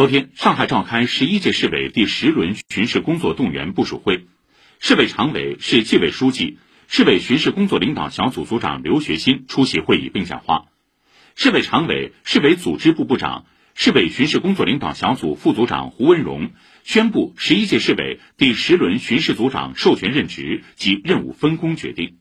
昨天上海召开十一届市委第十轮巡视工作动员部署会。市委常委市纪委书记市委巡视工作领导小组组长刘学新出席会议并讲话。市委常委市委组织部部长市委巡视工作领导小组副组长胡文荣宣布十一届市委第十轮巡视组长授权任职及任务分工决定。